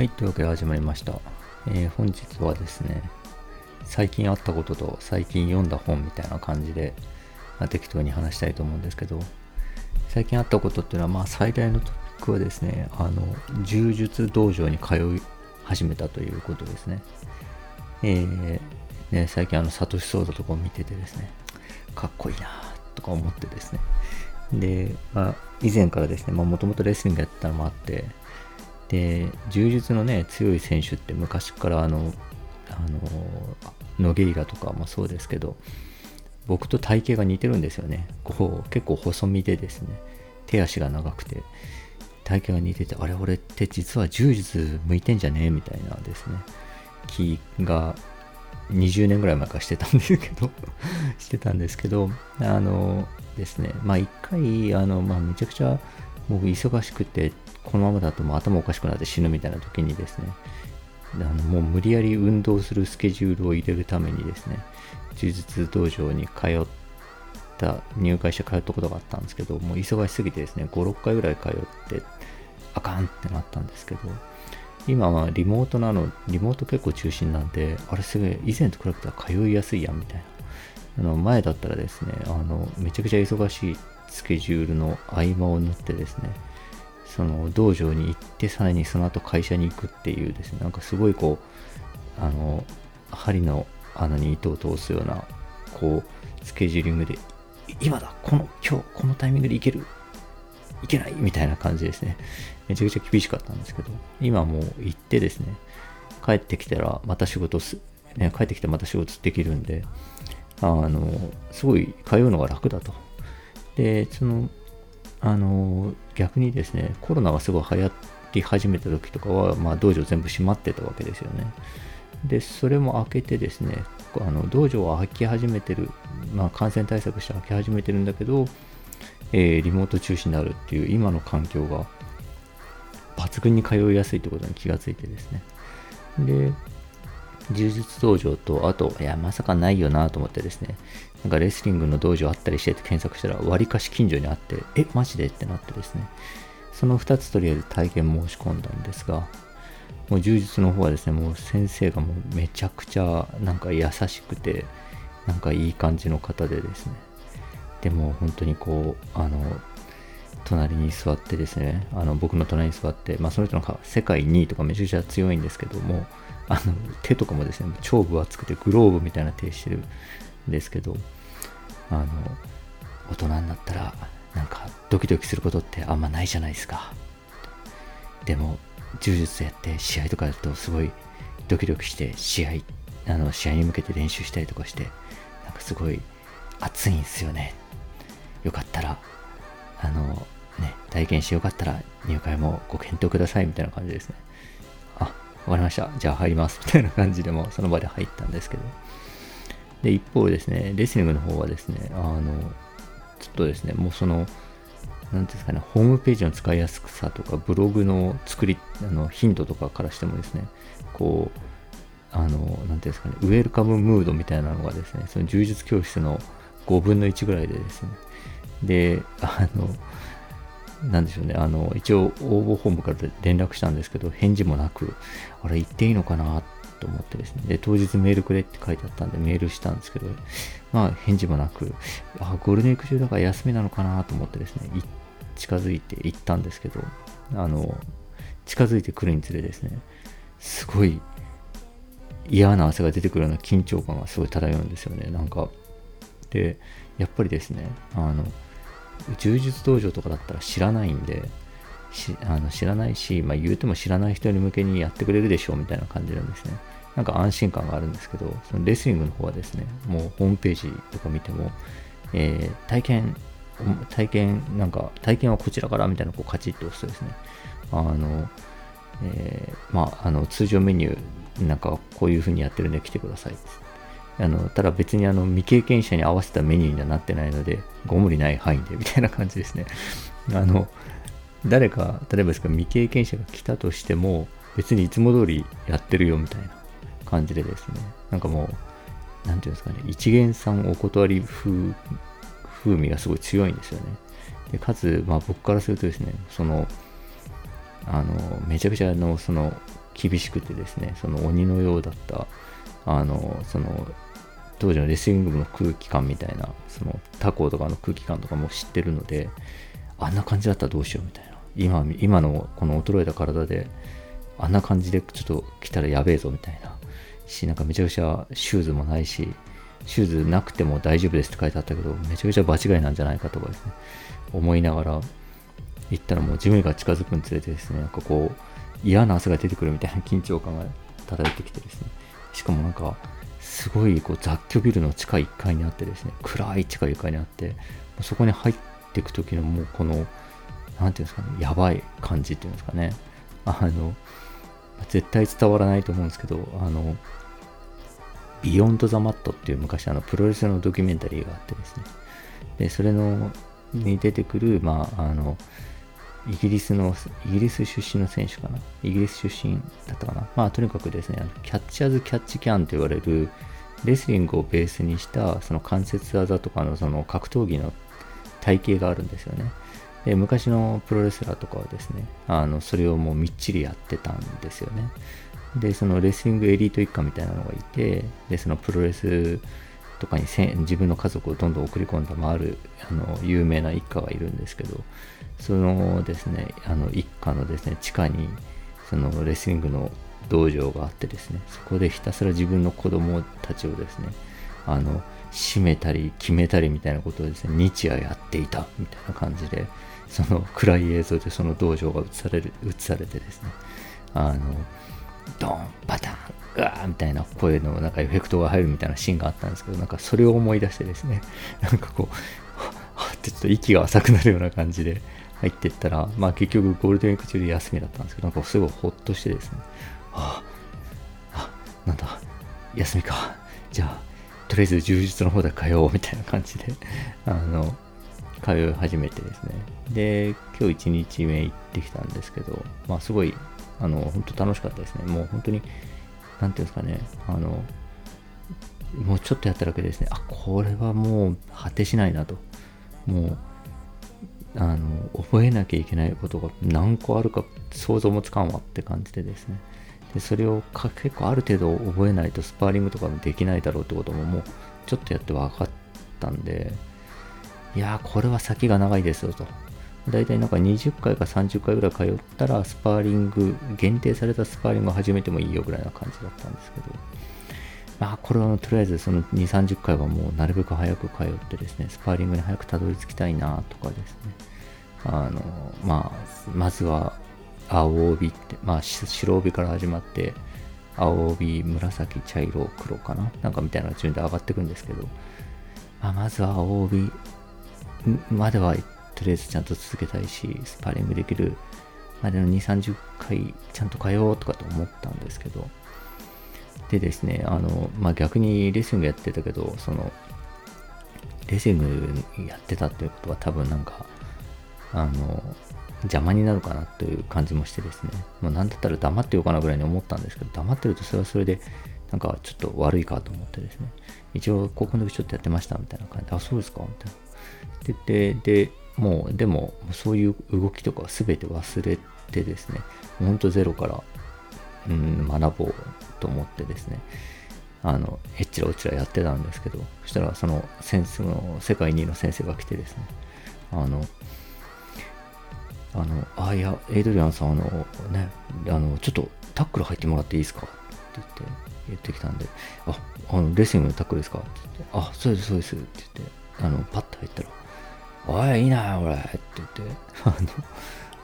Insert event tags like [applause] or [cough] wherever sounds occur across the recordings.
はい、というわけで始まりました。えー本日はですね、最近あったことと最近読んだ本みたいな感じで、まあ、適当に話したいと思うんですけど、最近あったことっていうのは、まあ最大のトピックはですね、あの、柔術道場に通い始めたということですね。えーね、最近あの、サトシソードとかを見ててですね、かっこいいなとか思ってですね。で、まあ、以前からですね、まあ、もともとレスリングやったのもあって、で、柔術のね、強い選手って昔からあの、あの、ノゲイラとかもそうですけど、僕と体型が似てるんですよね。こう、結構細身でですね、手足が長くて、体型が似てて、あれ、俺って実は柔術向いてんじゃね？えみたいなですね、気が20年ぐらい前からしてたんですけど [laughs] してたんですけど、あのですね、まあ一回、あの、まあめちゃくちゃ僕忙しくて、このままだともう頭おかしくなって死ぬみたいな時にですね、あのもう無理やり運動するスケジュールを入れるためにですね、柔術道場に通った、入会して通ったことがあったんですけど、もう忙しすぎてですね、5、6回ぐらい通って、あかんってなったんですけど、今はリモートなの、リモート結構中心なんで、あれすげえ、以前と比べたら通いやすいやんみたいな。あの前だったらですね、あの、めちゃくちゃ忙しいスケジュールの合間を縫ってですね、その道場に行って、さらにその後会社に行くっていうですね、なんかすごいこう、あの、針の穴に糸を通すような、こう、スケジューリングで、今だこの、今日、このタイミングで行ける？いけない？みたいな感じですね。[laughs] めちゃくちゃ厳しかったんですけど、今もう行ってですね、帰ってきたらまた仕事す、ね、帰ってきてまた仕事できるんで、あの、すごい通うのが楽だと。で、その、あの、逆にですね、コロナがすごい流行り始めた時とかは、まあ、道場全部閉まってたわけですよね。で、それも開けてですね、あの道場は開き始めてる、まあ、感染対策して開き始めてるんだけど、えーリモート中止になるっていう今の環境が抜群に通いやすいってことに気がついてですね。で、柔術道場と、あと、いや、まさかないよなと思ってですね、なんかレスリングの道場あったりしてって検索したら、割かし近所にあって、え、マジで？ってなってですね、その2つとりあえず体験申し込んだんですが、もう柔術の方はですね、もう先生がもうめちゃくちゃなんか優しくて、なんかいい感じの方でですね、でも本当にこう、あの、隣に座ってですね、あの僕の隣に座って、まあ、その人のか世界2位とかめちゃくちゃ強いんですけども、あの手とかもですね、超分厚くてグローブみたいな手してるんですけど、あの、大人になったら、なんかドキドキすることってあんまないじゃないですか。でも、柔術やって試合とかだとすごいドキドキして試合、あの試合に向けて練習したりとかして、なんかすごい熱いんですよね。よかったら、あの、ね、体験してよかったら入会もご検討くださいみたいな感じですね。あ、わかりました。じゃあ入ります。[laughs] みたいな感じでもその場で入ったんですけど。で、一方ですね、レスリングの方はですね、あの、ちょっとですね、もうその、なんていうんですかね、ホームページの使いやすさとか、ブログの作り、あの、頻度とかからしてもですね、こう、あの、なんていうんですかね、ウェルカムムードみたいなのがですね、その柔術教室の5分の1ぐらいでですね、で、あの、なんでしょうね、あの、一応応募本部から連絡したんですけど、返事もなく、あれ行っていいのかな？と思ってですね、で、当日メールくれって書いてあったんでメールしたんですけど、まあ返事もなく、あ、ゴールデンウィーク中だから休みなのかな？と思ってですね、近づいて行ったんですけど、あの、近づいてくるにつれですね、すごい嫌な汗が出てくるような緊張感がすごい漂うんですよね、なんか。で、やっぱりですね、あの、柔術道場とかだったら知らないんで、あの知らないし、まあ、言うても知らない人に向けにやってくれるでしょうみたいな感じなんですね。なんか安心感があるんですけど、そのレスリングの方はですね、もうホームページとか見ても、えー体験、体験、なんか、体験はこちらからみたいなこうカチッと押すとですね、あの、えーまあ、あの通常メニュー、なんかこういう風にやってるんで来てくださいあのただ別にあの未経験者に合わせたメニューにはなってないので、ご無理ない範囲で [laughs] みたいな感じですね。あの、誰か、例えばですけど未経験者が来たとしても、別にいつも通りやってるよみたいな感じでですね、なんかもう、なんていうんですかね、一元さんお断り風、風味がすごい強いんですよね。で、かつ、まあ僕からするとですね、その、あの、めちゃくちゃの、その、厳しくてですねその鬼のようだったあのその当時のレスリング部の空気感みたいなその他校とかの空気感とかも知ってるのであんな感じだったらどうしようみたいな。今今のこの衰えた体であんな感じでちょっと来たらやべえぞみたいな。しなんかめちゃくちゃシューズもないしシューズなくても大丈夫ですって書いてあったけどめちゃくちゃ場違いなんじゃないかとかですね。思いながら行ったらもうジムが近づくにつれてですねなんかこう嫌な汗が出てくるみたいな緊張感が漂ってきてですね。しかもなんかすごいこう雑居ビルの地下1階にあってですね暗い地下1階にあってそこに入っていく時のもうこの何て言うんですかねやばい感じっていうんですかね。あの絶対伝わらないと思うんですけどあのビヨンド・ザ・マットっていう昔あのプロレスのドキュメンタリーがあってですね。でそれのに出てくるまああのイギリスの、イギリス出身の選手かな？イギリス出身だったかな？まあ、とにかくですね、キャッチ・アズ・キャッチ・キャンと言われる、レスリングをベースにした、その関節技とかのその格闘技の体系があるんですよね。で、昔のプロレスラーとかはですね、あの、それをもうみっちりやってたんですよね。で、そのレスリングエリート一家みたいなのがいて、で、そのプロレスとかに自分の家族をどんどん送り込んだ、まあ、あるあの有名な一家がいるんですけど、そのですね、あの一家のですね、地下にそのレスリングの道場があってですね、そこでひたすら自分の子供たちをですね、あの、締めたり決めたりみたいなことをですね、日夜やっていたみたいな感じで、その暗い映像でその道場が映される、映されてですね、あの、ドン、バタン、ガーみたいな声のなんかエフェクトが入るみたいなシーンがあったんですけど、なんかそれを思い出してですね、[laughs] なんかこう、はってちょっと息が浅くなるような感じで、入っていったら、まあ結局ゴールデンウィーク中で休みだったんですけど、なんかすごいほっとしてですね、ああ、なんだ、休みか。じゃあ、とりあえず充実の方で通おうみたいな感じであの、通い始めてですね。で、今日1日目行ってきたんですけど、まあすごい、あの、本当楽しかったですね。もう本当に、なんていうんですかね、あの、もうちょっとやっただけですね、あ、これはもう果てしないなと。もう、あの覚えなきゃいけないことが何個あるか想像もつかんわって感じでですねでそれをか結構ある程度覚えないとスパーリングとかもできないだろうってことももうちょっとやって分かったんでいやーこれは先が長いですよと大体なんか20回か30回ぐらい通ったらスパーリング限定されたスパーリングを始めてもいいよぐらいな感じだったんですけど。まあこれはとりあえずその2、30回はもうなるべく早く通ってですね、スパーリングに早くたどり着きたいなとかですね。あの、まあ、まずは青帯って、まあ白帯から始まって、青帯、紫、茶色、黒かな？なんかみたいな順で上がっていくんですけど、まあ、まずは青帯まではとりあえずちゃんと続けたいし、スパーリングできるまでの2、30回ちゃんと通おうとかと思ったんですけど、でですね、あの、まあ、逆にレッスングやってたけど、その、レッスングやってたっていうことは多分なんか、あの、邪魔になるかなという感じもしてですね、もうなんだったら黙ってようかなぐらいに思ったんですけど、黙ってるとそれはそれで、なんかちょっと悪いかと思ってですね、一応高校の時ちょっとやってましたみたいな感じで、あ、そうですかみたいな。で、で、でもう、でも、そういう動きとか全て忘れてですね、ほんとゼロから、うん、学ぼうと思ってですねあのえっちらおっちらやってたんですけどそしたらその先生の世界2位の先生が来てですねあのあのあいやエイドリアンさんあのねあのちょっとタックル入ってもらっていいですか？って言って言ってきたんでああのレスリングのタックルですか？って言ってあそうですそうですって言ってあのパッと入ったらおいいいなこれって言ってあ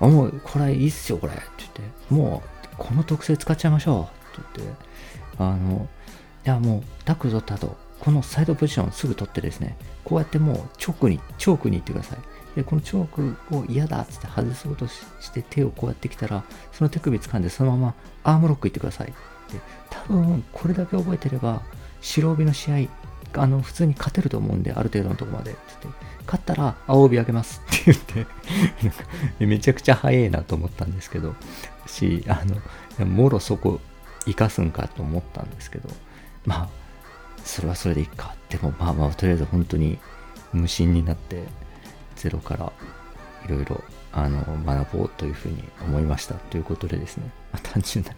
のあもうこれいいっすよこれって言ってもうこの特性使っちゃいましょうって言って、あの、いやもうタックル取った後、このサイドポジションをすぐ取ってですね、こうやってもうチョークに、チョークに行ってください。で、このチョークを嫌だっつって外そうとして手をこうやってきたら、その手首掴んでそのままアームロック行ってください。で、多分これだけ覚えてれば、白帯の試合、あの、普通に勝てると思うんで、ある程度のとこまでって言って、勝ったら青帯あげますって言ってめちゃくちゃ早いなと思ったんですけど、し、あの、もろそこ生かすんかと思ったんですけど、まあ、それはそれでいいか。でもまあまあ、とりあえず本当に無心になって、ゼロからいろいろあの学ぼうというふうに思いましたということでですね、まあ、単純な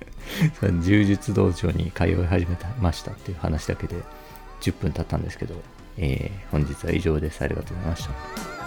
柔術道場に通い始めましたっていう話だけで10分経ったんですけど、えー、本日は以上です。ありがとうございました。